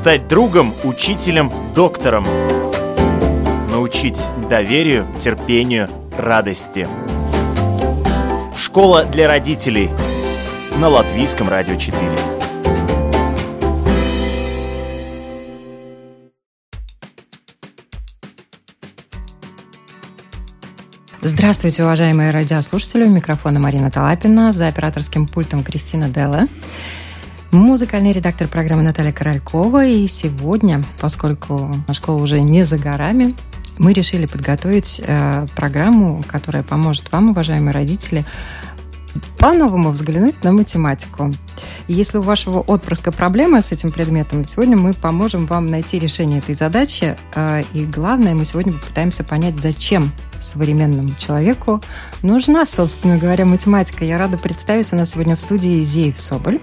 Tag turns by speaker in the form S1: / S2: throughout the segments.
S1: стать другом, учителем, доктором. Научить доверию, терпению, радости. Школа для родителей на Латвийском радио 4.
S2: Здравствуйте, уважаемые радиослушатели. У микрофона Марина Талапина, за операторским пультом Кристина Делла. Музыкальный редактор программы Наталья Королькова. И сегодня, поскольку школа уже не за горами, мы решили подготовить э, программу, которая поможет вам, уважаемые родители, по-новому взглянуть на математику. Если у вашего отпрыска проблемы с этим предметом, сегодня мы поможем вам найти решение этой задачи. Э, и главное, мы сегодня попытаемся понять, зачем современному человеку нужна, собственно говоря, математика. Я рада представить у нас сегодня в студии Зеев Соболь,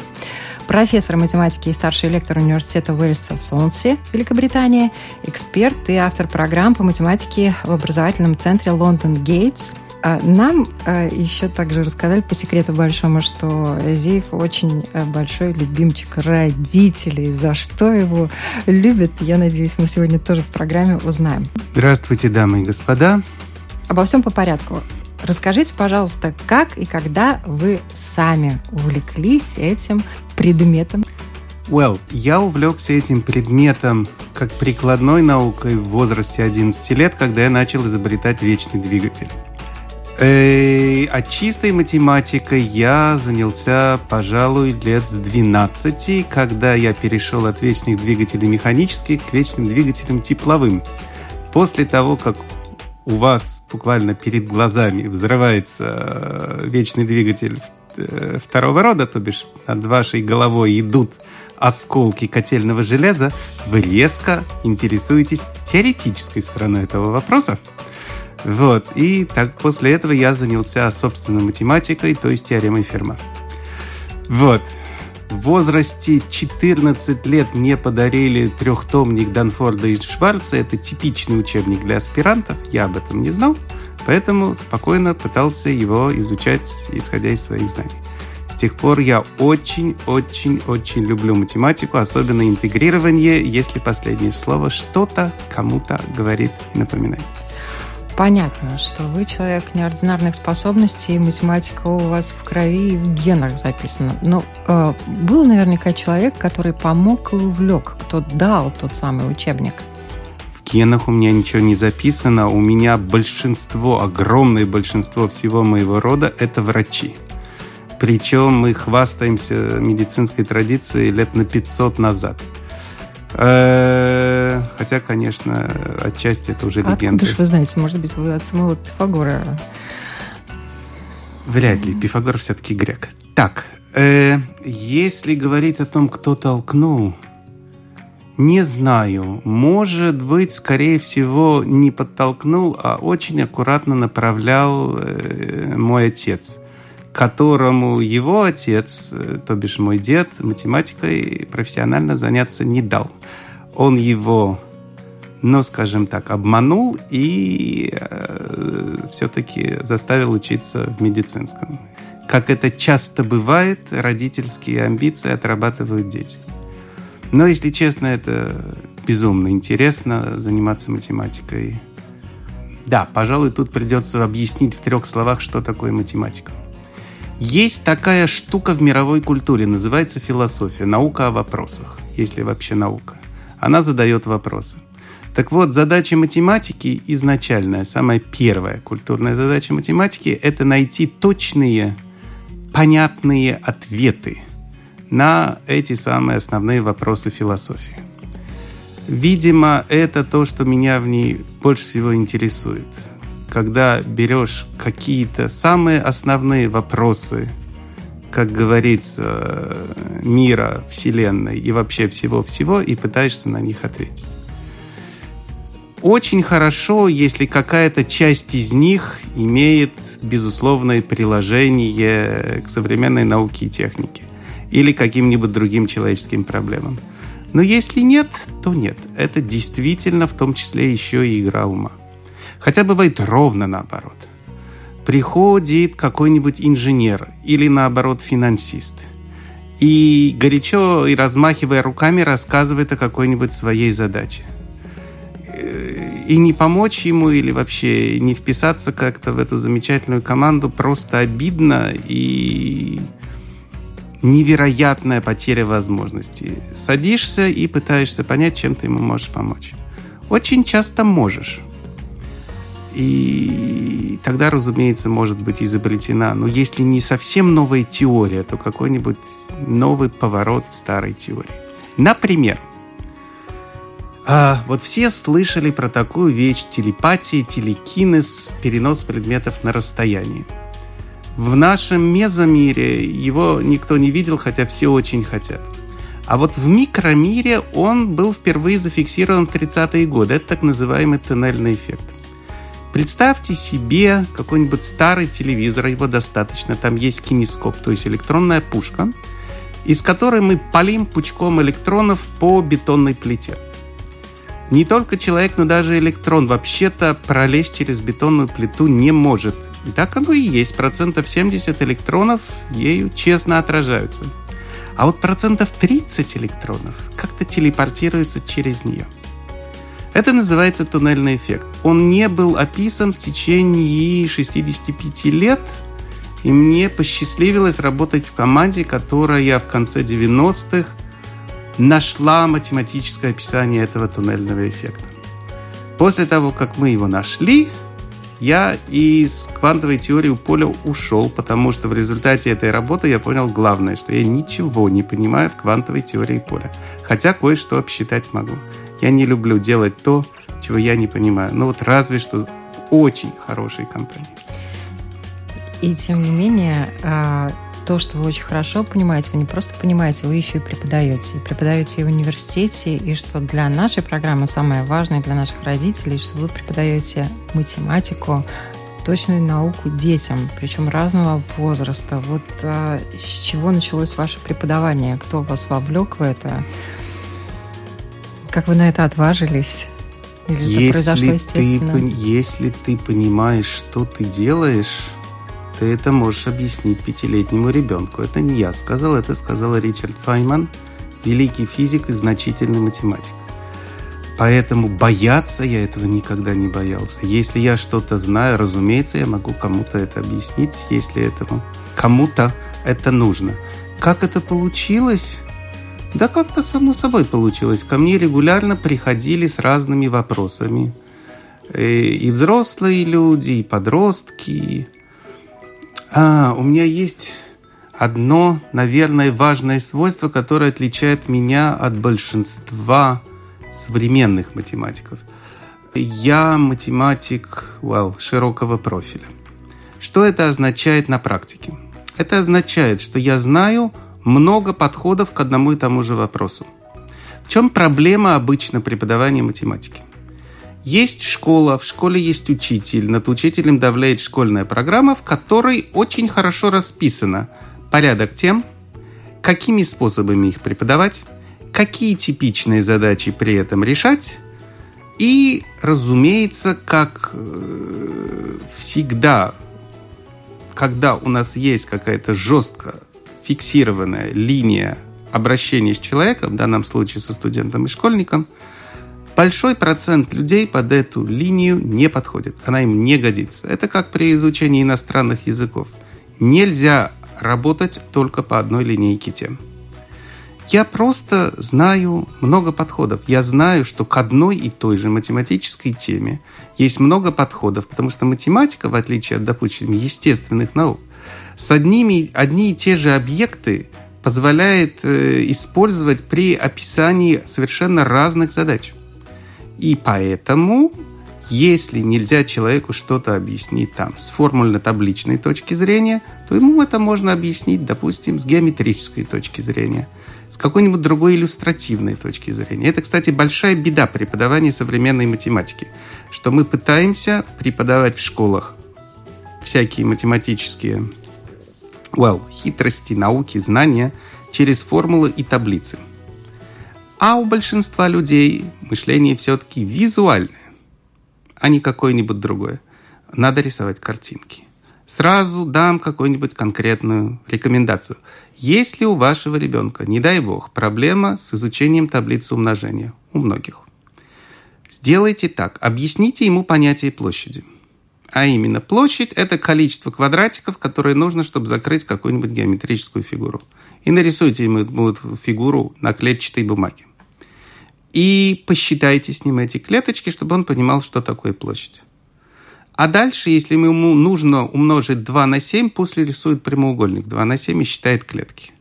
S2: профессор математики и старший лектор университета Уэльса в Солнце, Великобритания, эксперт и автор программ по математике в образовательном центре Лондон Гейтс – а нам а, еще также рассказали по секрету большому, что Зеев очень э, большой любимчик родителей. За что его любят, я надеюсь, мы сегодня тоже в программе узнаем.
S3: Здравствуйте, дамы и господа.
S2: Обо всем по порядку. Расскажите, пожалуйста, как и когда вы сами увлеклись этим предметом?
S3: Well, я увлекся этим предметом как прикладной наукой в возрасте 11 лет, когда я начал изобретать вечный двигатель. А чистой математикой я занялся, пожалуй, лет с 12, когда я перешел от вечных двигателей механических к вечным двигателям тепловым. После того, как у вас буквально перед глазами взрывается э, вечный двигатель э, второго рода, то бишь над вашей головой идут осколки котельного железа, вы резко интересуетесь теоретической стороной этого вопроса. Вот. И так после этого я занялся собственной математикой, то есть теоремой Ферма. Вот. В возрасте 14 лет мне подарили трехтомник Данфорда и Шварца. Это типичный учебник для аспирантов. Я об этом не знал, поэтому спокойно пытался его изучать, исходя из своих знаний. С тех пор я очень-очень-очень люблю математику, особенно интегрирование, если последнее слово что-то кому-то говорит и напоминает
S2: понятно, что вы человек неординарных способностей, математика у вас в крови и в генах записана. Но э, был наверняка человек, который помог и увлек, кто дал тот самый учебник.
S3: В генах у меня ничего не записано. У меня большинство, огромное большинство всего моего рода – это врачи. Причем мы хвастаемся медицинской традицией лет на 500 назад – хотя, конечно, отчасти это уже легенда.
S2: Откуда же вы знаете? Может быть, вы от самого Пифагора?
S3: Вряд ли. Пифагор все-таки грек. Так, э, если говорить о том, кто толкнул, не знаю. Может быть, скорее всего, не подтолкнул, а очень аккуратно направлял э, мой отец – которому его отец, э, то бишь мой дед, математикой профессионально заняться не дал. Он его, ну, скажем так, обманул и э, все-таки заставил учиться в медицинском. Как это часто бывает, родительские амбиции отрабатывают дети. Но, если честно, это безумно интересно заниматься математикой. Да, пожалуй, тут придется объяснить в трех словах, что такое математика. Есть такая штука в мировой культуре, называется философия, наука о вопросах, если вообще наука. Она задает вопросы. Так вот, задача математики изначальная, самая первая культурная задача математики – это найти точные, понятные ответы на эти самые основные вопросы философии. Видимо, это то, что меня в ней больше всего интересует – когда берешь какие-то самые основные вопросы, как говорится, мира, Вселенной и вообще всего-всего, и пытаешься на них ответить. Очень хорошо, если какая-то часть из них имеет безусловное приложение к современной науке и технике или каким-нибудь другим человеческим проблемам. Но если нет, то нет. Это действительно в том числе еще и игра ума. Хотя бывает ровно наоборот. Приходит какой-нибудь инженер или наоборот финансист и горячо и размахивая руками рассказывает о какой-нибудь своей задаче. И не помочь ему или вообще не вписаться как-то в эту замечательную команду просто обидно и невероятная потеря возможностей. Садишься и пытаешься понять, чем ты ему можешь помочь. Очень часто можешь. И тогда, разумеется, может быть изобретена, но если не совсем новая теория, то какой-нибудь новый поворот в старой теории. Например, а, вот все слышали про такую вещь телепатия, телекинез, перенос предметов на расстоянии. В нашем мезомире его никто не видел, хотя все очень хотят. А вот в микромире он был впервые зафиксирован в 30-е годы. Это так называемый тоннельный эффект. Представьте себе какой-нибудь старый телевизор, его достаточно, там есть кинескоп, то есть электронная пушка, из которой мы полим пучком электронов по бетонной плите. Не только человек, но даже электрон вообще-то пролезть через бетонную плиту не может. И так оно и есть. Процентов 70 электронов ею честно отражаются. А вот процентов 30 электронов как-то телепортируются через нее. Это называется туннельный эффект. Он не был описан в течение 65 лет, и мне посчастливилось работать в команде, которая в конце 90-х нашла математическое описание этого туннельного эффекта. После того, как мы его нашли, я из квантовой теории поля ушел, потому что в результате этой работы я понял главное, что я ничего не понимаю в квантовой теории поля. Хотя кое-что обсчитать могу. Я не люблю делать то, чего я не понимаю. Но вот разве что очень хорошей компании.
S2: И тем не менее, а, то, что вы очень хорошо понимаете, вы не просто понимаете, вы еще и преподаете. И преподаете и в университете, и что для нашей программы самое важное, для наших родителей, что вы преподаете математику, точную науку детям, причем разного возраста. Вот а, с чего началось ваше преподавание? Кто вас вовлек в это? Как вы на это отважились?
S3: Или если это произошло естественно? Ты, если ты понимаешь, что ты делаешь, ты это можешь объяснить пятилетнему ребенку. Это не я сказал, это сказал Ричард Файман, великий физик и значительный математик. Поэтому бояться я этого никогда не боялся. Если я что-то знаю, разумеется, я могу кому-то это объяснить, если этому кому-то это нужно. Как это получилось? Да как-то само собой получилось. Ко мне регулярно приходили с разными вопросами. Э, и взрослые люди, и подростки. А, у меня есть одно, наверное, важное свойство, которое отличает меня от большинства современных математиков. Я математик well, широкого профиля. Что это означает на практике? Это означает, что я знаю много подходов к одному и тому же вопросу. В чем проблема обычно преподавания математики? Есть школа, в школе есть учитель, над учителем давляет школьная программа, в которой очень хорошо расписано порядок тем, какими способами их преподавать, какие типичные задачи при этом решать, и, разумеется, как э, всегда, когда у нас есть какая-то жестко фиксированная линия обращения с человеком, в данном случае со студентом и школьником, большой процент людей под эту линию не подходит. Она им не годится. Это как при изучении иностранных языков. Нельзя работать только по одной линейке тем. Я просто знаю много подходов. Я знаю, что к одной и той же математической теме есть много подходов, потому что математика, в отличие от, допустим, естественных наук, с одними, одни и те же объекты позволяет э, использовать при описании совершенно разных задач. И поэтому, если нельзя человеку что-то объяснить там с формульно-табличной точки зрения, то ему это можно объяснить, допустим, с геометрической точки зрения, с какой-нибудь другой иллюстративной точки зрения. Это, кстати, большая беда преподавания современной математики, что мы пытаемся преподавать в школах всякие математические well, хитрости, науки, знания через формулы и таблицы. А у большинства людей мышление все-таки визуальное, а не какое-нибудь другое. Надо рисовать картинки. Сразу дам какую-нибудь конкретную рекомендацию. Если у вашего ребенка, не дай бог, проблема с изучением таблицы умножения, у многих, сделайте так, объясните ему понятие площади. А именно, площадь – это количество квадратиков, которые нужно, чтобы закрыть какую-нибудь геометрическую фигуру. И нарисуйте ему эту фигуру на клетчатой бумаге. И посчитайте с ним эти клеточки, чтобы он понимал, что такое площадь. А дальше, если ему нужно умножить 2 на 7, после рисует прямоугольник 2 на 7 и считает клетки.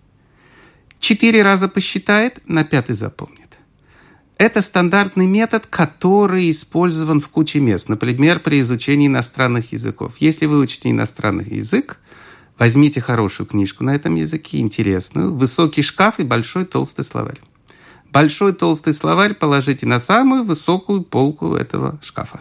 S3: Четыре раза посчитает, на пятый запомнит. Это стандартный метод, который использован в куче мест. Например, при изучении иностранных языков. Если вы учите иностранный язык, возьмите хорошую книжку на этом языке, интересную, высокий шкаф и большой толстый словарь. Большой толстый словарь положите на самую высокую полку этого шкафа.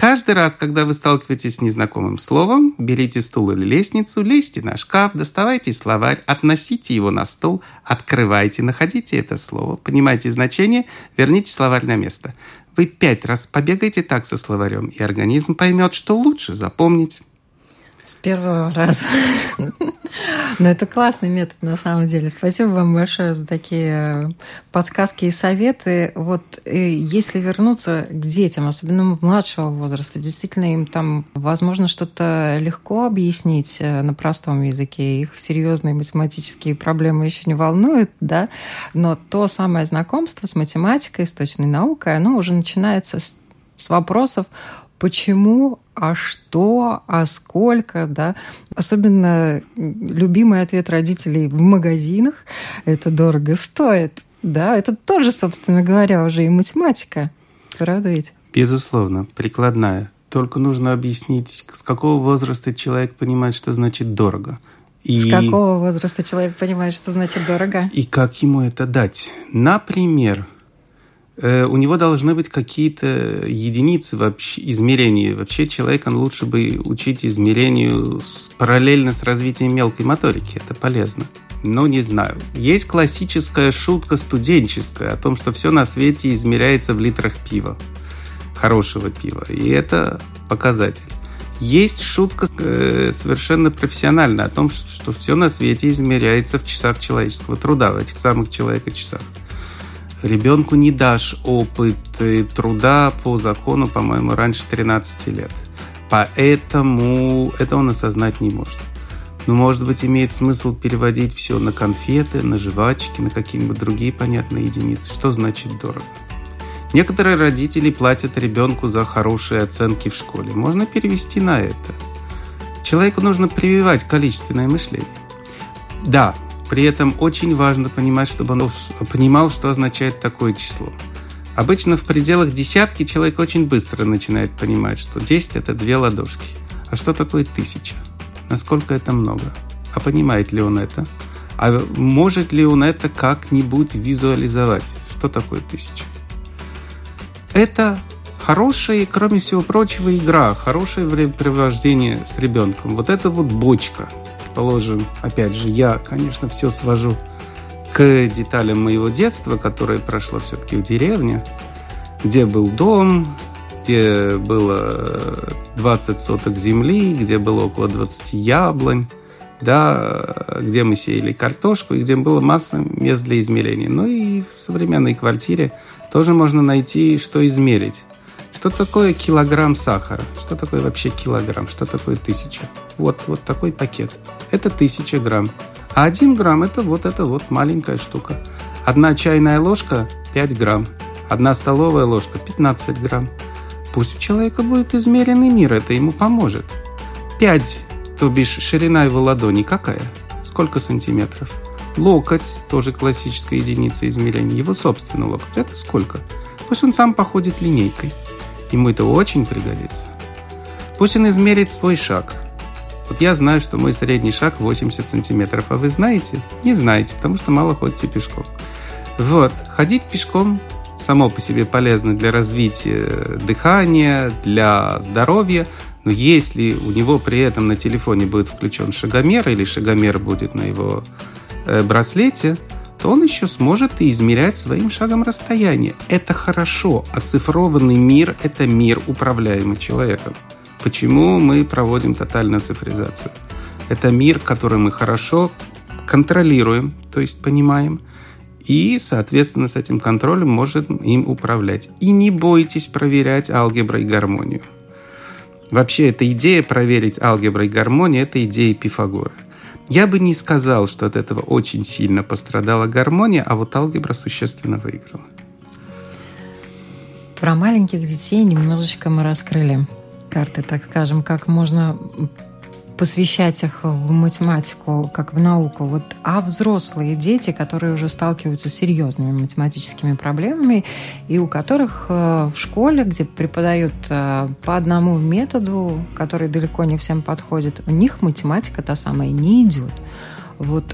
S3: Каждый раз, когда вы сталкиваетесь с незнакомым словом, берите стул или лестницу, лезьте на шкаф, доставайте словарь, относите его на стол, открывайте, находите это слово, понимаете значение, верните словарь на место. Вы пять раз побегайте так со словарем, и организм поймет, что лучше запомнить.
S2: С первого раза. Но это классный метод на самом деле. Спасибо вам большое за такие подсказки и советы. Вот э, если вернуться к детям, особенно младшего возраста, действительно им там, возможно, что-то легко объяснить э, на простом языке. Их серьезные математические проблемы еще не волнуют, да, но то самое знакомство с математикой, с точной наукой, оно уже начинается с, с вопросов почему, а что, а сколько, да. Особенно любимый ответ родителей в магазинах – это дорого стоит. Да, это тоже, собственно говоря, уже и математика. Правда ведь?
S3: Безусловно, прикладная. Только нужно объяснить, с какого возраста человек понимает, что значит дорого.
S2: И... С какого возраста человек понимает, что значит дорого?
S3: И как ему это дать? Например, у него должны быть какие-то единицы вообще, измерений. Вообще человека лучше бы учить измерению параллельно с развитием мелкой моторики. Это полезно. Но не знаю. Есть классическая шутка студенческая о том, что все на свете измеряется в литрах пива. Хорошего пива. И это показатель. Есть шутка э, совершенно профессиональная о том, что, что все на свете измеряется в часах человеческого труда, в этих самых человека-часах. Ребенку не дашь опыт труда по закону, по-моему, раньше 13 лет. Поэтому это он осознать не может. Но, может быть, имеет смысл переводить все на конфеты, на жвачки, на какие-нибудь другие понятные единицы. Что значит дорого? Некоторые родители платят ребенку за хорошие оценки в школе. Можно перевести на это. Человеку нужно прививать количественное мышление. Да, при этом очень важно понимать, чтобы он понимал, что означает такое число. Обычно в пределах десятки человек очень быстро начинает понимать, что 10 – это две ладошки. А что такое тысяча? Насколько это много? А понимает ли он это? А может ли он это как-нибудь визуализовать? Что такое тысяча? Это хорошая, кроме всего прочего, игра, хорошее времяпрепровождение с ребенком. Вот это вот бочка – предположим, опять же, я, конечно, все свожу к деталям моего детства, которое прошло все-таки в деревне, где был дом, где было 20 соток земли, где было около 20 яблонь, да, где мы сеяли картошку и где было масса мест для измерения. Ну и в современной квартире тоже можно найти, что измерить. Что такое килограмм сахара? Что такое вообще килограмм? Что такое тысяча? Вот, вот такой пакет. Это тысяча грамм. А один грамм это вот эта вот маленькая штука. Одна чайная ложка 5 грамм. Одна столовая ложка 15 грамм. Пусть у человека будет измеренный мир, это ему поможет. 5, то бишь ширина его ладони какая? Сколько сантиметров? Локоть, тоже классическая единица измерения. Его собственный локоть, это сколько? Пусть он сам походит линейкой. Ему это очень пригодится. Пусть он измерит свой шаг. Вот я знаю, что мой средний шаг 80 сантиметров, а вы знаете? Не знаете, потому что мало ходите пешком. Вот, ходить пешком само по себе полезно для развития дыхания, для здоровья, но если у него при этом на телефоне будет включен шагомер или шагомер будет на его э, браслете, то он еще сможет и измерять своим шагом расстояние. Это хорошо. Оцифрованный мир – это мир, управляемый человеком. Почему мы проводим тотальную цифризацию? Это мир, который мы хорошо контролируем, то есть понимаем, и, соответственно, с этим контролем можем им управлять. И не бойтесь проверять алгебру и гармонию. Вообще, эта идея проверить алгебру и гармонию – это идея Пифагора. Я бы не сказал, что от этого очень сильно пострадала гармония, а вот алгебра существенно выиграла.
S2: Про маленьких детей немножечко мы раскрыли карты, так скажем, как можно посвящать их в математику, как в науку. Вот, а взрослые дети, которые уже сталкиваются с серьезными математическими проблемами, и у которых э, в школе, где преподают э, по одному методу, который далеко не всем подходит, у них математика та самая не идет. Вот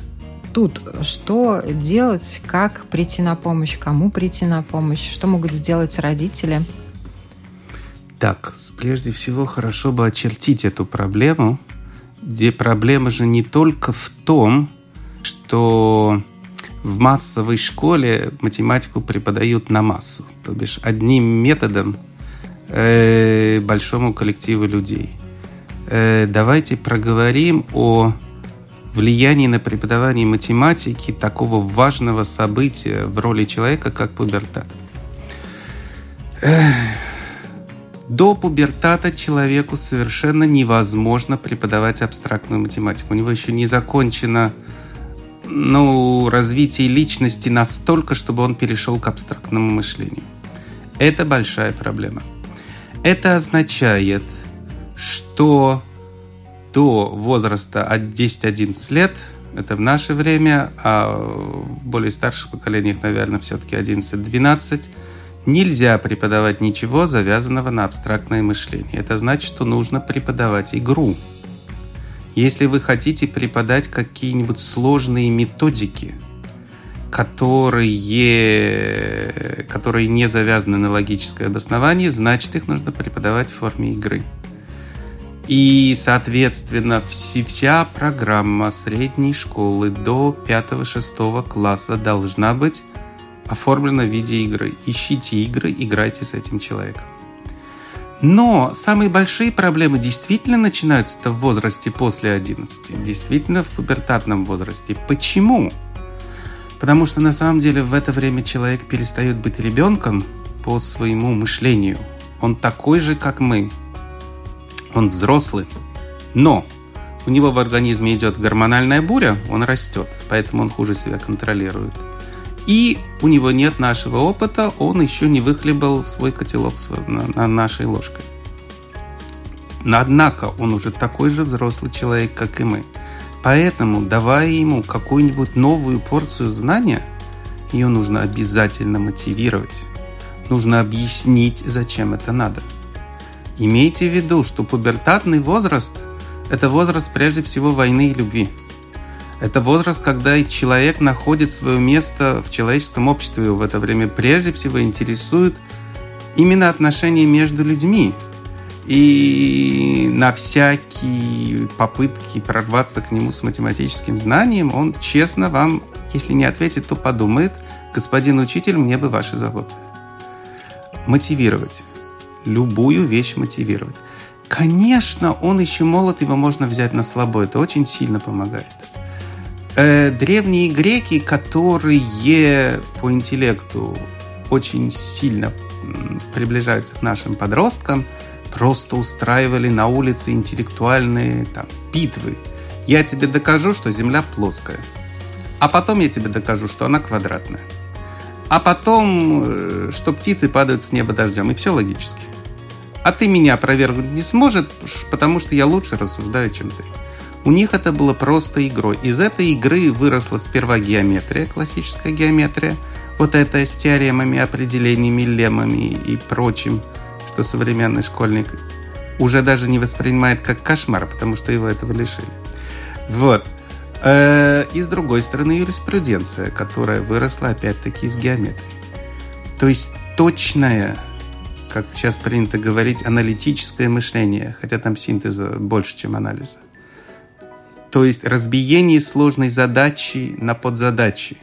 S2: тут что делать, как прийти на помощь, кому прийти на помощь, что могут сделать родители?
S3: Так, прежде всего хорошо бы очертить эту проблему, где проблема же не только в том, что в массовой школе математику преподают на массу, то бишь одним методом э, большому коллективу людей. Э, давайте проговорим о влиянии на преподавание математики такого важного события в роли человека, как пубертат. Э, до пубертата человеку совершенно невозможно преподавать абстрактную математику. У него еще не закончено ну, развитие личности настолько, чтобы он перешел к абстрактному мышлению. Это большая проблема. Это означает, что до возраста от 10-11 лет, это в наше время, а в более старших поколениях, наверное, все-таки 11-12, Нельзя преподавать ничего, завязанного на абстрактное мышление. Это значит, что нужно преподавать игру. Если вы хотите преподать какие-нибудь сложные методики, которые, которые не завязаны на логическое обоснование, значит, их нужно преподавать в форме игры. И, соответственно, вся программа средней школы до 5-6 класса должна быть оформлено в виде игры. Ищите игры, играйте с этим человеком. Но самые большие проблемы действительно начинаются в возрасте после 11, действительно в пубертатном возрасте. Почему? Потому что на самом деле в это время человек перестает быть ребенком по своему мышлению. Он такой же, как мы. Он взрослый. Но у него в организме идет гормональная буря, он растет, поэтому он хуже себя контролирует. И у него нет нашего опыта, он еще не выхлебал свой котелок на, на нашей ложкой. Однако он уже такой же взрослый человек, как и мы. Поэтому, давая ему какую-нибудь новую порцию знания, ее нужно обязательно мотивировать. Нужно объяснить, зачем это надо. Имейте в виду, что пубертатный возраст – это возраст прежде всего войны и любви – это возраст, когда человек находит свое место в человеческом обществе. Его в это время прежде всего интересуют именно отношения между людьми. И на всякие попытки прорваться к нему с математическим знанием, он честно вам, если не ответит, то подумает, господин учитель, мне бы ваши заботы. Мотивировать. Любую вещь мотивировать. Конечно, он еще молод, его можно взять на слабо. Это очень сильно помогает. Э, древние греки, которые по интеллекту очень сильно приближаются к нашим подросткам, просто устраивали на улице интеллектуальные там, битвы. Я тебе докажу, что Земля плоская. А потом я тебе докажу, что она квадратная. А потом, э, что птицы падают с неба дождем. И все логически. А ты меня опровергнуть не сможешь, потому что я лучше рассуждаю, чем ты. У них это было просто игрой. Из этой игры выросла сперва геометрия, классическая геометрия, вот это с теоремами, определениями, леммами и прочим, что современный школьник уже даже не воспринимает как кошмар, потому что его этого лишили. Вот. Э, и с другой стороны юриспруденция, которая выросла опять-таки из геометрии. То есть точное, как сейчас принято говорить, аналитическое мышление, хотя там синтеза больше, чем анализа то есть разбиение сложной задачи на подзадачи,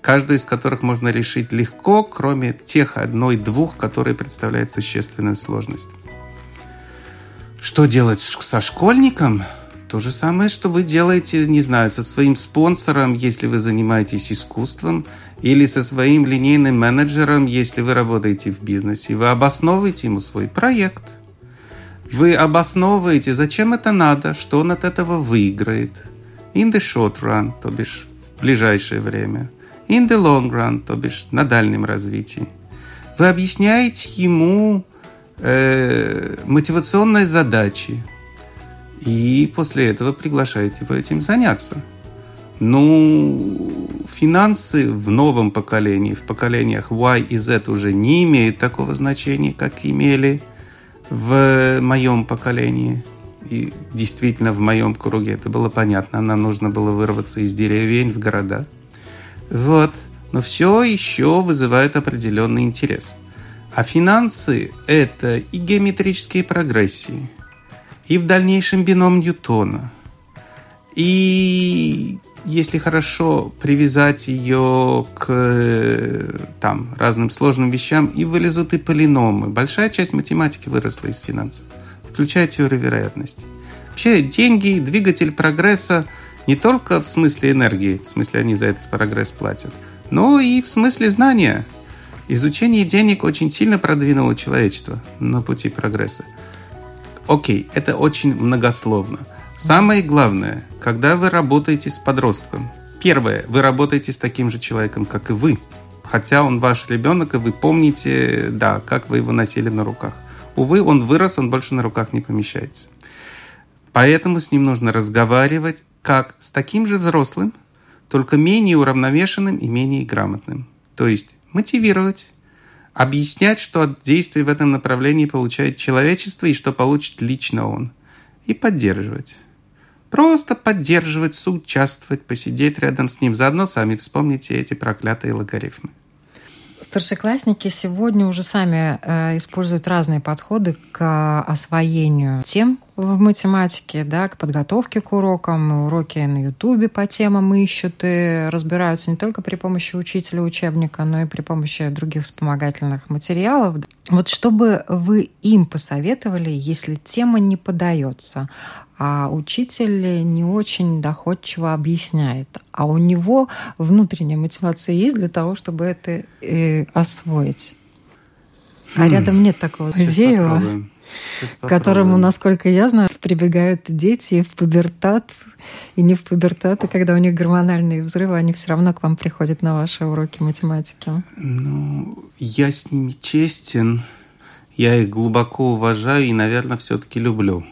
S3: каждую из которых можно решить легко, кроме тех одной-двух, которые представляют существенную сложность. Что делать со школьником? То же самое, что вы делаете, не знаю, со своим спонсором, если вы занимаетесь искусством, или со своим линейным менеджером, если вы работаете в бизнесе. Вы обосновываете ему свой проект. Вы обосновываете, зачем это надо, что он от этого выиграет. In the short run, то бишь в ближайшее время. In the long run, то бишь на дальнем развитии. Вы объясняете ему э, мотивационные задачи, и после этого приглашаете его этим заняться. Ну, финансы в новом поколении, в поколениях Y и Z уже не имеют такого значения, как имели в моем поколении. И действительно в моем круге это было понятно. Нам нужно было вырваться из деревень в города. Вот. Но все еще вызывает определенный интерес. А финансы – это и геометрические прогрессии, и в дальнейшем бином Ньютона, и если хорошо привязать ее к там, разным сложным вещам, и вылезут и полиномы. Большая часть математики выросла из финансов, включая теорию вероятности. Вообще деньги – двигатель прогресса не только в смысле энергии, в смысле они за этот прогресс платят, но и в смысле знания. Изучение денег очень сильно продвинуло человечество на пути прогресса. Окей, это очень многословно – Самое главное, когда вы работаете с подростком, первое, вы работаете с таким же человеком, как и вы, хотя он ваш ребенок, и вы помните, да, как вы его носили на руках. Увы, он вырос, он больше на руках не помещается. Поэтому с ним нужно разговаривать как с таким же взрослым, только менее уравновешенным и менее грамотным. То есть мотивировать, объяснять, что от действий в этом направлении получает человечество и что получит лично он, и поддерживать. Просто поддерживать, соучаствовать, посидеть рядом с ним. Заодно сами вспомните эти проклятые логарифмы.
S2: Старшеклассники сегодня уже сами э, используют разные подходы к освоению тем в математике, да, к подготовке к урокам. Уроки на Ютубе по темам ищут и разбираются не только при помощи учителя учебника, но и при помощи других вспомогательных материалов. Вот что бы вы им посоветовали, если тема не подается? а учитель не очень доходчиво объясняет. А у него внутренняя мотивация есть для того, чтобы это э, освоить. А хм. рядом нет такого Зеева, к которому, насколько я знаю, прибегают дети в пубертат, и не в пубертат, и когда у них гормональные взрывы, они все равно к вам приходят на ваши уроки математики.
S3: Ну, я с ними честен, я их глубоко уважаю и, наверное, все-таки люблю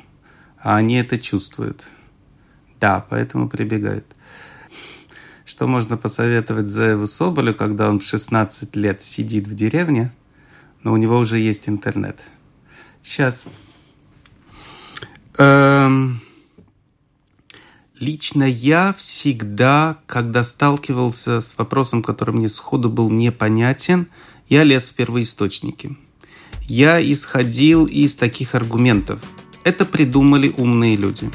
S3: а они это чувствуют. Да, поэтому прибегают. Что можно посоветовать Заеву Соболю, когда он в 16 лет сидит в деревне, но у него уже есть интернет? Сейчас. Эм... Лично я всегда, когда сталкивался с вопросом, который мне сходу был непонятен, я лез в первоисточники. Я исходил из таких аргументов – это придумали умные люди.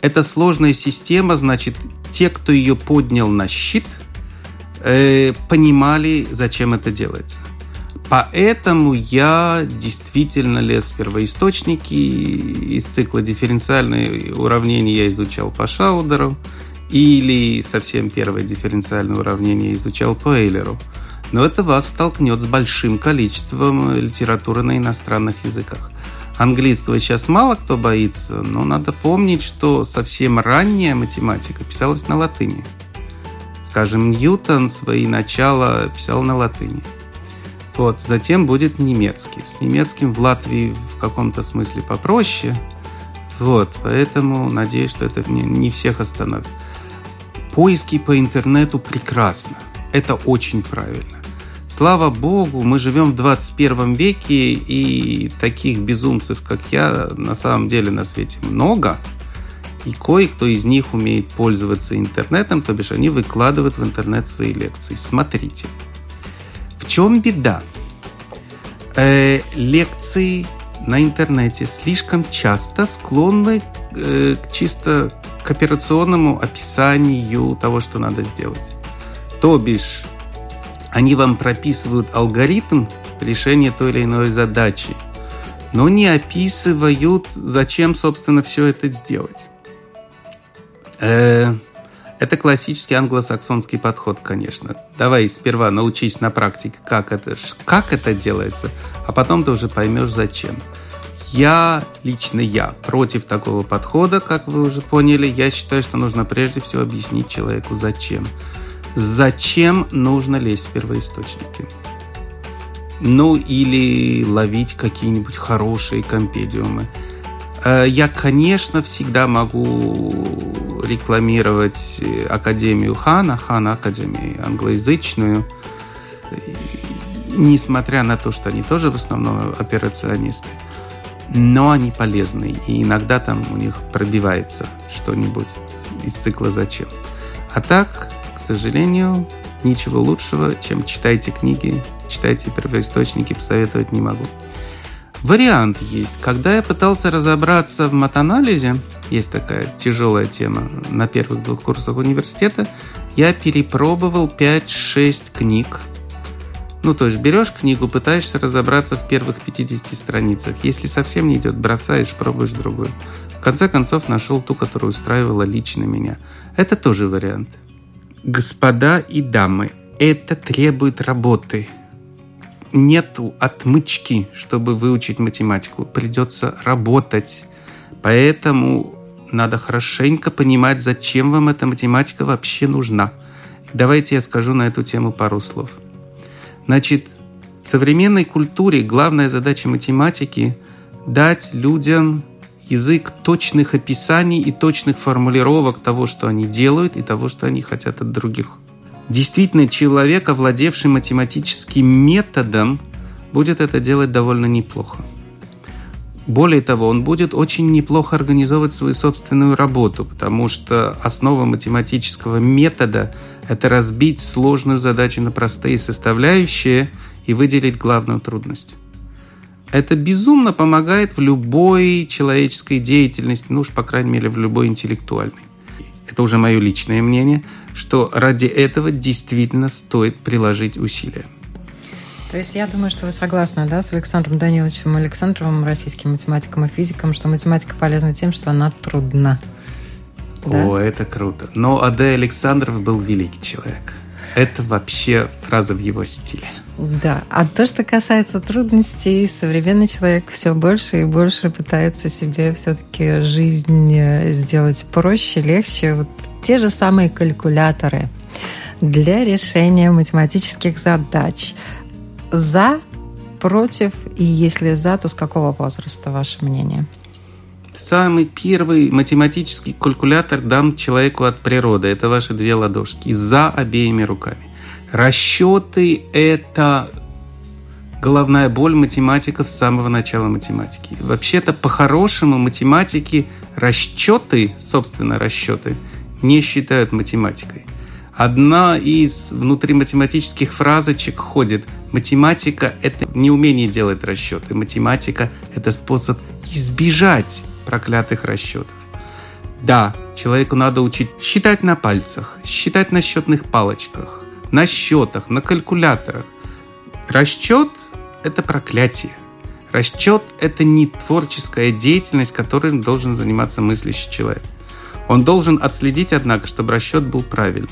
S3: Это сложная система, значит, те, кто ее поднял на щит, э, понимали, зачем это делается. Поэтому я действительно лез в первоисточники. Из цикла дифференциальные уравнения я изучал по Шаудеру. Или совсем первое дифференциальное уравнение изучал по Эйлеру. Но это вас столкнет с большим количеством литературы на иностранных языках. Английского сейчас мало кто боится, но надо помнить, что совсем ранняя математика писалась на латыни. Скажем, Ньютон свои начала писал на латыни. Вот, затем будет немецкий. С немецким в Латвии в каком-то смысле попроще. Вот, поэтому надеюсь, что это не, не всех остановит. Поиски по интернету прекрасно. Это очень правильно. Слава богу, мы живем в 21 веке, и таких безумцев, как я, на самом деле на свете много. И кое-кто из них умеет пользоваться интернетом, то бишь они выкладывают в интернет свои лекции. Смотрите. В чем беда? Э, лекции на интернете слишком часто склонны э, к чисто к операционному описанию того, что надо сделать. То бишь, они вам прописывают алгоритм решения той или иной задачи. но не описывают, зачем, собственно, все это сделать. Э, это классический англосаксонский подход, конечно. Давай сперва научись на практике, как это, как это делается, а потом ты уже поймешь, зачем. Я, лично я, против такого подхода, как вы уже поняли. Я считаю, что нужно прежде всего объяснить человеку, зачем. Зачем нужно лезть в первоисточники. Ну, или ловить какие-нибудь хорошие компедиумы. Э, я, конечно, всегда могу рекламировать Академию Хана, Хана Академию англоязычную, несмотря на то, что они тоже в основном операционисты но они полезны, и иногда там у них пробивается что-нибудь из цикла «Зачем?». А так, к сожалению, ничего лучшего, чем читайте книги, читайте первоисточники, посоветовать не могу. Вариант есть. Когда я пытался разобраться в матанализе, есть такая тяжелая тема на первых двух курсах университета, я перепробовал 5-6 книг ну, то есть берешь книгу, пытаешься разобраться в первых 50 страницах. Если совсем не идет, бросаешь, пробуешь другую. В конце концов нашел ту, которая устраивала лично меня. Это тоже вариант. Господа и дамы, это требует работы. Нету отмычки, чтобы выучить математику. Придется работать. Поэтому надо хорошенько понимать, зачем вам эта математика вообще нужна. Давайте я скажу на эту тему пару слов. Значит, в современной культуре главная задача математики – дать людям язык точных описаний и точных формулировок того, что они делают, и того, что они хотят от других. Действительно, человек, овладевший математическим методом, будет это делать довольно неплохо. Более того, он будет очень неплохо организовывать свою собственную работу, потому что основа математического метода – это разбить сложную задачу на простые составляющие и выделить главную трудность. Это безумно помогает в любой человеческой деятельности, ну уж, по крайней мере, в любой интеллектуальной. Это уже мое личное мнение, что ради этого действительно стоит приложить усилия.
S2: То есть я думаю, что вы согласны, да, с Александром Даниловичем Александровым, российским математиком и физиком, что математика полезна тем, что она трудна.
S3: Да? О, это круто. Но А.Д. Александров был великий человек. Это вообще фраза в его стиле.
S2: Да, а то, что касается трудностей, современный человек все больше и больше пытается себе все-таки жизнь э, сделать проще, легче. Вот те же самые калькуляторы для решения математических задач за, против, и если за, то с какого возраста, ваше мнение?
S3: Самый первый математический калькулятор дан человеку от природы. Это ваши две ладошки. За обеими руками. Расчеты – это головная боль математиков с самого начала математики. Вообще-то, по-хорошему, математики расчеты, собственно, расчеты, не считают математикой. Одна из внутриматематических фразочек ходит Математика – это не умение делать расчеты. Математика – это способ избежать проклятых расчетов. Да, человеку надо учить считать на пальцах, считать на счетных палочках, на счетах, на калькуляторах. Расчет – это проклятие. Расчет – это не творческая деятельность, которой должен заниматься мыслящий человек. Он должен отследить, однако, чтобы расчет был правильный.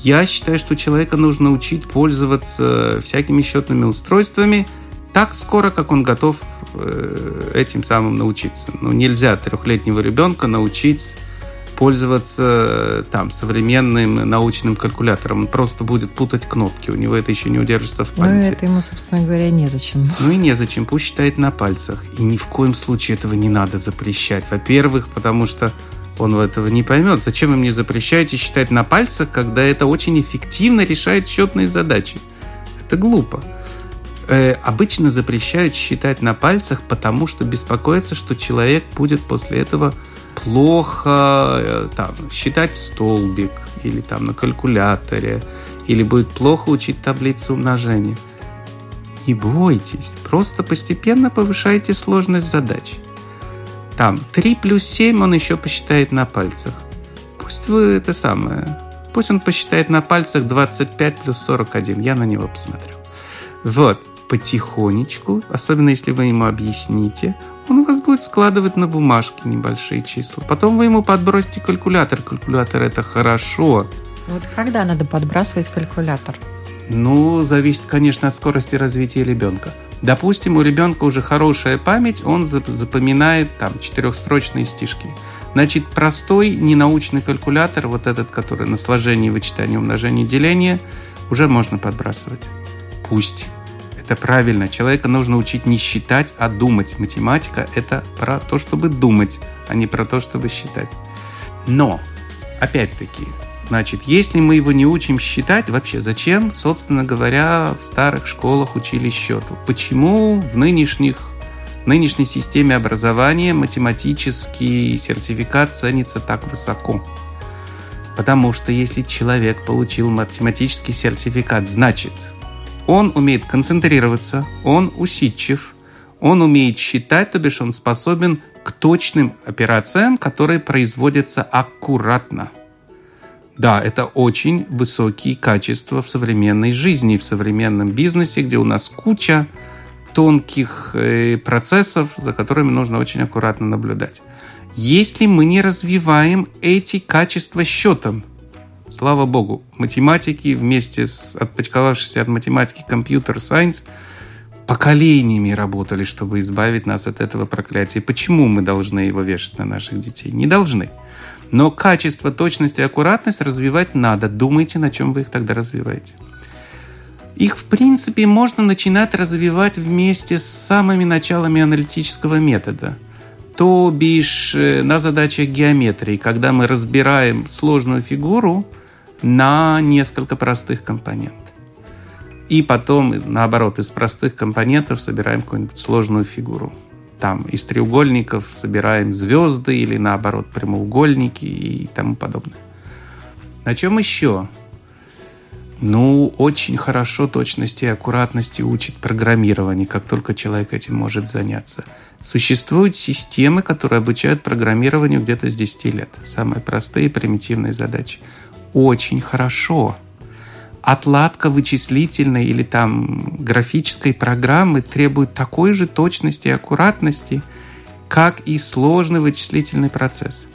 S3: Я считаю, что человека нужно учить пользоваться всякими счетными устройствами так скоро, как он готов э, этим самым научиться. Ну, нельзя трехлетнего ребенка научить пользоваться э, там современным научным калькулятором. Он просто будет путать кнопки. У него это еще не удержится в ну, памяти.
S2: Ну, это ему, собственно говоря, незачем.
S3: Ну и незачем. Пусть считает на пальцах. И ни в коем случае этого не надо запрещать. Во-первых, потому что он этого не поймет. Зачем вы мне запрещаете считать на пальцах, когда это очень эффективно решает счетные задачи? Это глупо. Э, обычно запрещают считать на пальцах, потому что беспокоятся, что человек будет после этого плохо э, там, считать столбик или там на калькуляторе, или будет плохо учить таблицу умножения. Не бойтесь, просто постепенно повышайте сложность задач. Там 3 плюс 7 он еще посчитает на пальцах. Пусть вы это самое... Пусть он посчитает на пальцах 25 плюс 41. Я на него посмотрю. Вот. потихонечку, особенно если вы ему объясните, он у вас будет складывать на бумажке небольшие числа. Потом вы ему подбросите калькулятор. Калькулятор это хорошо.
S2: Вот когда надо подбрасывать калькулятор?
S3: Ну, зависит, конечно, от скорости развития ребенка. Допустим, у ребенка уже хорошая память, он запоминает там четырехстрочные стишки. Значит, простой ненаучный калькулятор, вот этот, который на сложение, вычитание, умножение, деление, уже можно подбрасывать. Пусть. Это правильно. Человека нужно учить не считать, а думать. Математика – это про то, чтобы думать, а не про то, чтобы считать. Но, опять-таки, Значит, если мы его не учим считать, вообще зачем, собственно говоря, в старых школах учили счету? Почему в нынешних в нынешней системе образования математический сертификат ценится так высоко? Потому что если человек получил математический сертификат, значит, он умеет концентрироваться, он усидчив, он умеет считать, то бишь он способен к точным операциям, которые производятся аккуратно – да, это очень высокие качества в современной жизни, в современном бизнесе, где у нас куча тонких э, процессов, за которыми нужно очень аккуратно наблюдать. Если мы не развиваем эти качества счетом, слава богу, математики вместе с отпочковавшейся от математики компьютер сайенс поколениями работали, чтобы избавить нас от этого проклятия. Почему мы должны его вешать на наших детей? Не должны. Но качество, точность и аккуратность развивать надо. Думайте, на чем вы их тогда развиваете. Их, в принципе, можно начинать развивать вместе с самыми началами аналитического метода. То бишь э, на задачах геометрии, когда мы разбираем сложную фигуру на несколько простых компонентов. И потом, наоборот, из простых компонентов собираем какую-нибудь сложную фигуру там из треугольников собираем звезды или наоборот прямоугольники и тому подобное. На чем еще? Ну, очень хорошо точности и аккуратности учит программирование, как только человек этим может заняться. Существуют системы, которые обучают программированию где-то с 10 лет. Самые простые примитивные задачи. Очень хорошо отладка вычислительной или там графической программы требует такой же точности и аккуратности, как и сложный вычислительный процесс.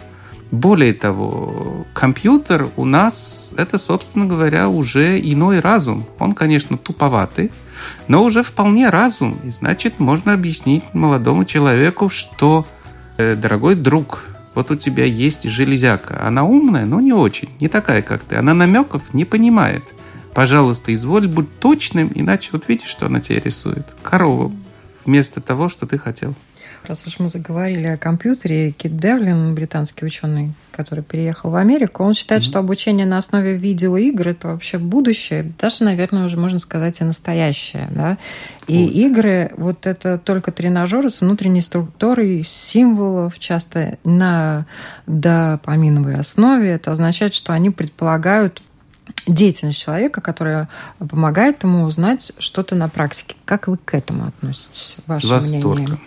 S3: Более того, компьютер у нас это, собственно говоря, уже иной разум. Он, конечно, туповатый, но уже вполне разум. И значит, можно объяснить молодому человеку, что, э, дорогой друг, вот у тебя есть железяка. Она умная, но не очень. Не такая, как ты. Она намеков не понимает. Пожалуйста, изволь будь точным, иначе вот видишь, что она тебе рисует? Корову вместо того, что ты хотел.
S2: Раз уж мы заговорили о компьютере, Кит Девлин, британский ученый, который переехал в Америку, он считает, mm-hmm. что обучение на основе видеоигр это вообще будущее, даже, наверное, уже можно сказать и настоящее. Да? И вот. игры, вот это только тренажеры с внутренней структурой символов, часто на допаминовой основе. Это означает, что они предполагают деятельность человека, которая помогает ему узнать что-то на практике. Как вы к этому относитесь?
S3: Ваше С восторгом. Мнение?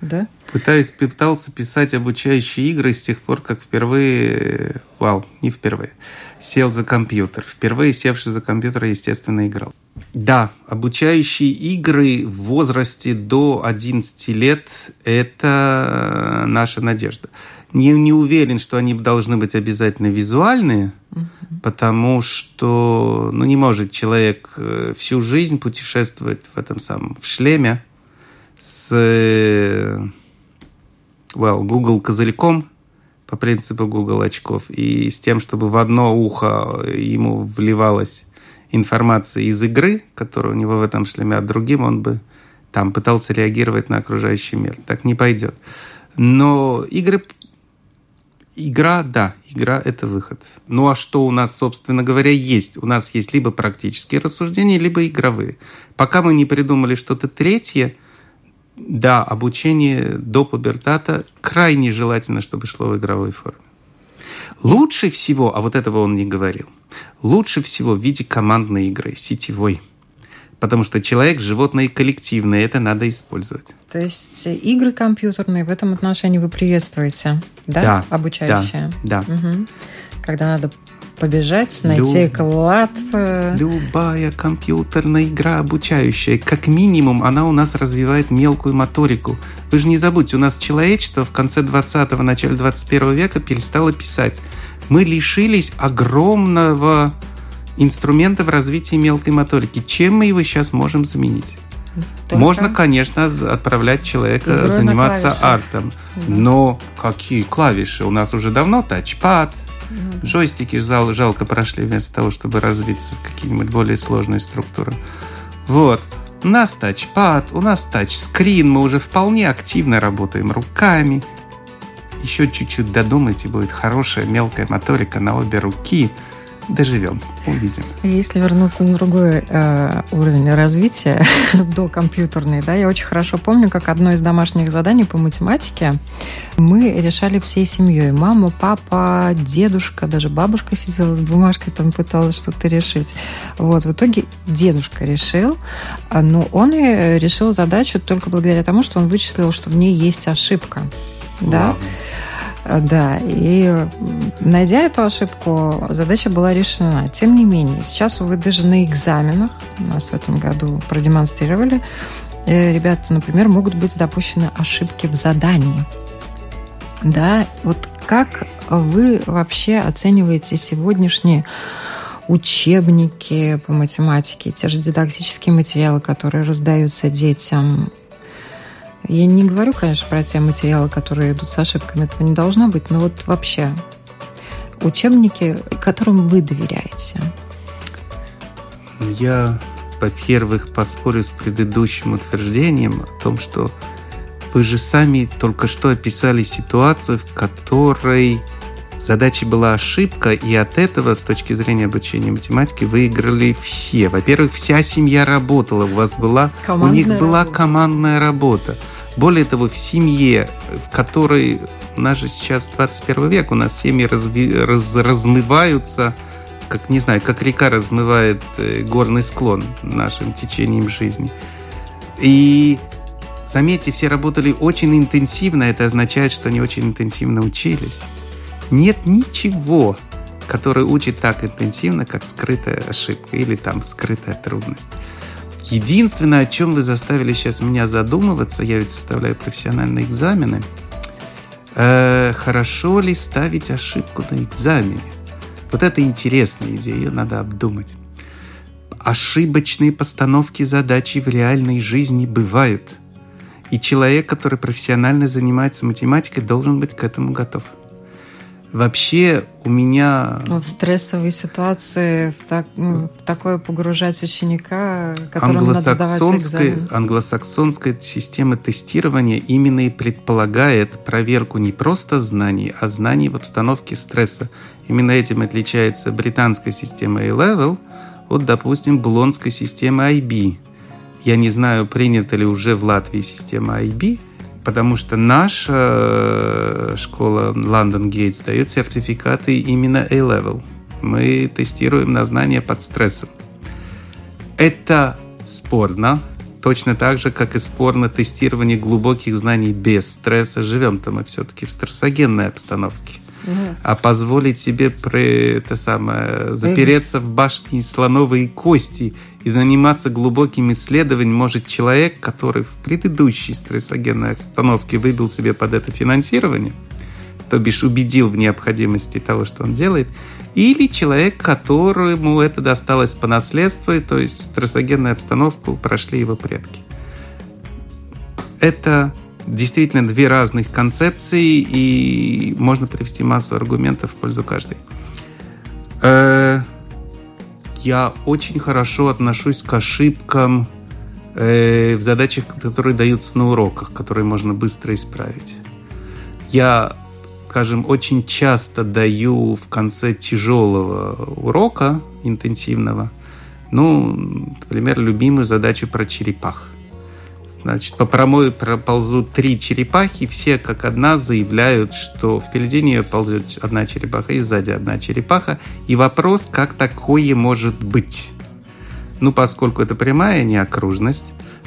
S3: Да? Пытаюсь, пытался писать обучающие игры с тех пор, как впервые, вау, не впервые, сел за компьютер. Впервые севший за компьютер, естественно, играл. Да, обучающие игры в возрасте до 11 лет – это наша надежда. Не, не уверен, что они должны быть обязательно визуальные, потому что ну, не может человек э, всю жизнь путешествовать в этом самом в шлеме с э, well, Google козырьком по принципу Google очков и с тем, чтобы в одно ухо ему вливалась информация из игры, которая у него в этом шлеме, а другим он бы там пытался реагировать на окружающий мир. Так не пойдет. Но игры Игра, да, игра – это выход. Ну а что у нас, собственно говоря, есть? У нас есть либо практические рассуждения, либо игровые. Пока мы не придумали что-то третье, да, обучение до пубертата крайне желательно, чтобы шло в игровой форме. Лучше всего, а вот этого он не говорил, лучше всего в виде командной игры, сетевой – Потому что человек – животное коллективное, это надо использовать.
S2: То есть игры компьютерные в этом отношении вы приветствуете, да?
S3: Да.
S2: Обучающие?
S3: Да. да.
S2: Угу. Когда надо побежать, найти Люб... клад.
S3: Любая компьютерная игра обучающая, как минимум, она у нас развивает мелкую моторику. Вы же не забудьте, у нас человечество в конце 20-го, начале 21 века перестало писать. Мы лишились огромного инструмента в развитии мелкой моторики. Чем мы его сейчас можем заменить? Только... Можно, конечно, отправлять человека заниматься артом. Да. Но какие клавиши? У нас уже давно тачпад, угу. джойстики жал, жалко прошли вместо того, чтобы развиться в какие-нибудь более сложные структуры. Вот. У нас тачпад, у нас тачскрин, мы уже вполне активно работаем руками. Еще чуть-чуть додумайте, будет хорошая мелкая моторика на обе руки – доживем, увидим.
S2: Если вернуться на другой э, уровень развития, до компьютерной, да, я очень хорошо помню, как одно из домашних заданий по математике мы решали всей семьей. Мама, папа, дедушка, даже бабушка сидела с бумажкой, там пыталась что-то решить. Вот, в итоге дедушка решил, а, но он и решил задачу только благодаря тому, что он вычислил, что в ней есть ошибка. Да. Wow. Э, да, и найдя эту ошибку, задача была решена. Тем не менее, сейчас, увы, даже на экзаменах, нас в этом году продемонстрировали, э, ребята, например, могут быть допущены ошибки в задании. Да, вот как вы вообще оцениваете сегодняшние учебники по математике, те же дидактические материалы, которые раздаются детям, я не говорю, конечно, про те материалы, которые идут с ошибками, этого не должно быть, но вот вообще учебники, которым вы доверяете.
S3: Я, во-первых, поспорю с предыдущим утверждением о том, что вы же сами только что описали ситуацию, в которой задачей была ошибка, и от этого, с точки зрения обучения математики, выиграли все. Во-первых, вся семья работала, у вас была, командная у них была работа. командная работа. Более того, в семье, в которой у нас же сейчас 21 век, у нас семьи разви, раз, размываются, как, не знаю, как река размывает э, горный склон нашим течением жизни. И заметьте, все работали очень интенсивно, это означает, что они очень интенсивно учились. Нет ничего, которое учит так интенсивно, как скрытая ошибка или там скрытая трудность. Единственное, о чем вы заставили сейчас меня задумываться, я ведь составляю профессиональные экзамены, э, хорошо ли ставить ошибку на экзамене? Вот это интересная идея, ее надо обдумать. Ошибочные постановки задачи в реальной жизни бывают. И человек, который профессионально занимается математикой, должен быть к этому готов. Вообще у меня...
S2: В стрессовой ситуации в, так, ну, в такое погружать ученика, которому надо сдавать экзамен.
S3: Англосаксонская система тестирования именно и предполагает проверку не просто знаний, а знаний в обстановке стресса. Именно этим отличается британская система A-Level от, допустим, булонской системы IB. Я не знаю, принята ли уже в Латвии система IB, потому что наша э, школа London Gates дает сертификаты именно A-Level. Мы тестируем на знания под стрессом. Это спорно, точно так же, как и спорно тестирование глубоких знаний без стресса. Живем-то мы все-таки в стрессогенной обстановке. А позволить себе при, это самое, запереться в башне слоновой кости и заниматься глубоким исследованием может человек, который в предыдущей стрессогенной обстановке выбил себе под это финансирование, то бишь убедил в необходимости того, что он делает, или человек, которому это досталось по наследству, то есть в стрессогенную обстановку прошли его предки. Это действительно две разных концепции, и можно привести массу аргументов в пользу каждой. Э, я очень хорошо отношусь к ошибкам э, в задачах, которые даются на уроках, которые можно быстро исправить. Я, скажем, очень часто даю в конце тяжелого урока, интенсивного, ну, например, любимую задачу про черепах. Значит, по промой проползут три черепахи, все как одна заявляют, что впереди нее ползет одна черепаха и сзади одна черепаха. И вопрос, как такое может быть? Ну, поскольку это прямая, не окружность,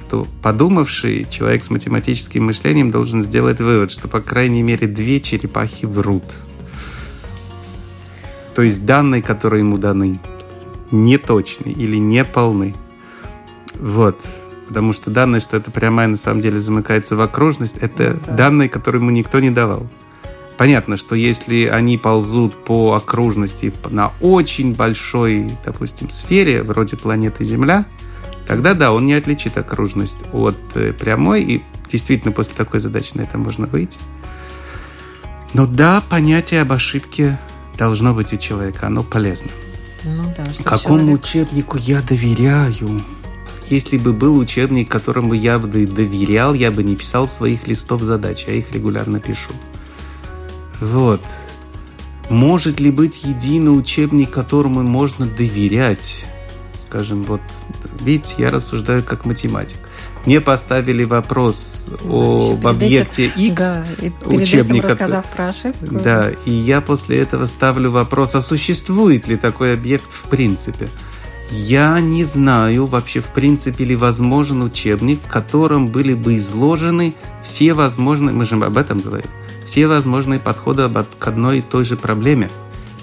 S3: то подумавший человек с математическим мышлением должен сделать вывод, что, по крайней мере, две черепахи врут. То есть данные, которые ему даны, не точны или не полны. Вот. Потому что данные, что это прямая на самом деле замыкается в окружность, это да. данные, которые ему никто не давал. Понятно, что если они ползут по окружности на очень большой, допустим, сфере, вроде планеты Земля, тогда да, он не отличит окружность от э, прямой, и действительно после такой задачи на это можно выйти. Но да, понятие об ошибке должно быть у человека, оно полезно. Ну, да, Какому человек... учебнику я доверяю? Если бы был учебник, которому я бы доверял, я бы не писал своих листов задач, я их регулярно пишу. Вот. Может ли быть единый учебник, которому можно доверять? Скажем, вот, видите, я рассуждаю как математик. Мне поставили вопрос об объекте X, да, и учебника.
S2: Рассказав про ошибку.
S3: Да, и я после этого ставлю вопрос, а существует ли такой объект в принципе? Я не знаю вообще в принципе ли возможен учебник, в котором были бы изложены все возможные, мы же об этом говорим, все возможные подходы к одной и той же проблеме.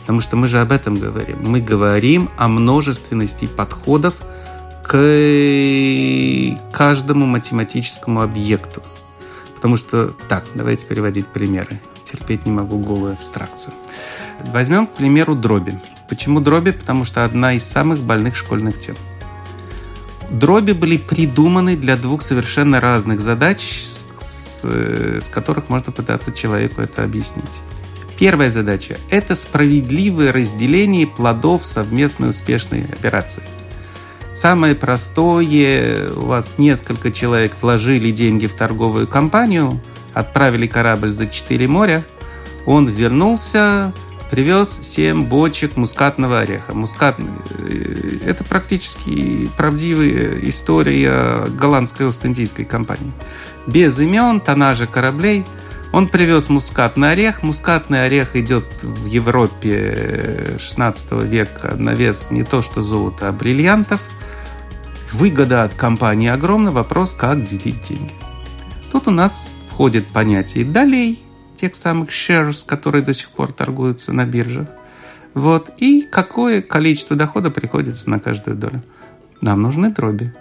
S3: Потому что мы же об этом говорим. Мы говорим о множественности подходов к каждому математическому объекту. Потому что, так, давайте переводить примеры. Терпеть не могу голую абстракцию. Возьмем, к примеру, дроби. Почему дроби? Потому что одна из самых больных школьных тем. Дроби были придуманы для двух совершенно разных задач с Э, с которых можно пытаться человеку это объяснить. Первая задача – это справедливое разделение плодов совместной успешной операции. Самое простое, у вас несколько человек вложили деньги в торговую компанию, отправили корабль за четыре моря, он вернулся, привез 7 бочек мускатного ореха. Мускат э, – это практически правдивая история голландской Ост-Индийской компании без имен, тоннажа кораблей. Он привез мускатный орех. Мускатный орех идет в Европе 16 века на вес не то что золота, а бриллиантов. Выгода от компании огромна. Вопрос, как делить деньги. Тут у нас входит понятие долей, тех самых shares, которые до сих пор торгуются на биржах. Вот. И какое количество дохода приходится на каждую долю. Нам нужны дроби.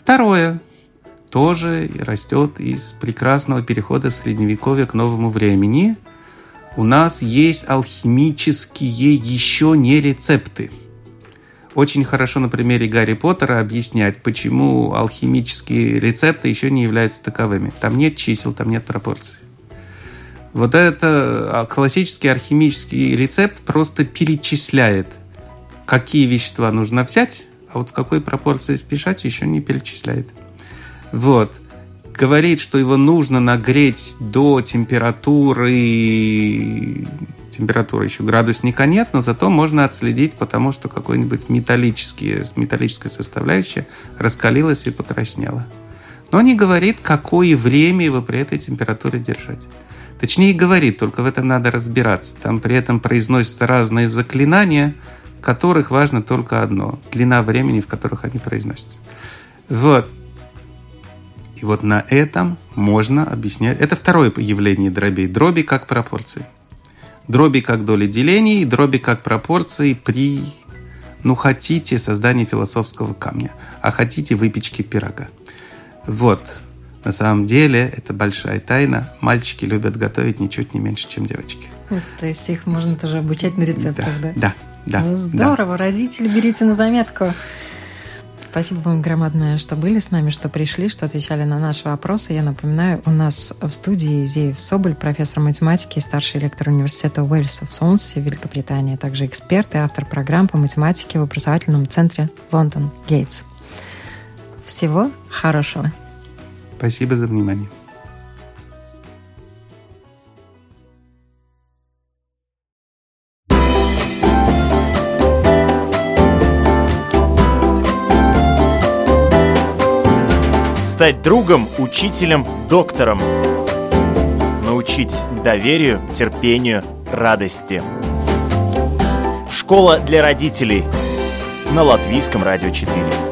S3: Второе тоже растет из прекрасного перехода средневековья к новому времени. У нас есть алхимические еще не рецепты. Очень хорошо на примере Гарри Поттера объяснять, почему алхимические рецепты еще не являются таковыми. Там нет чисел, там нет пропорций. Вот это а, классический алхимический рецепт просто перечисляет, какие вещества нужно взять, а вот в какой пропорции спешать еще не перечисляет. Вот. Говорит, что его нужно нагреть до температуры... Температуры еще градусника нет, но зато можно отследить, потому что какой-нибудь металлический, металлическая составляющая раскалилась и покраснела. Но не говорит, какое время его при этой температуре держать. Точнее, говорит, только в этом надо разбираться. Там при этом произносятся разные заклинания, которых важно только одно – длина времени, в которых они произносятся. Вот. И вот на этом можно объяснять. Это второе явление дробей. Дроби как пропорции. Дроби как доли делений, дроби как пропорции при, ну, хотите создания философского камня, а хотите выпечки пирога. Вот. На самом деле это большая тайна. Мальчики любят готовить ничуть не меньше, чем девочки.
S2: То есть их можно тоже обучать на рецептах, да?
S3: Да, да.
S2: Ну, здорово, да. родители, берите на заметку. Спасибо вам громадное, что были с нами, что пришли, что отвечали на наши вопросы. Я напоминаю, у нас в студии Зеев Соболь, профессор математики и старший лектор университета Уэльса в Сонсе, Великобритания, а также эксперт и автор программ по математике в образовательном центре Лондон Гейтс. Всего хорошего.
S3: Спасибо за внимание.
S1: Стать другом, учителем, доктором. Научить доверию, терпению, радости. Школа для родителей на Латвийском радио 4.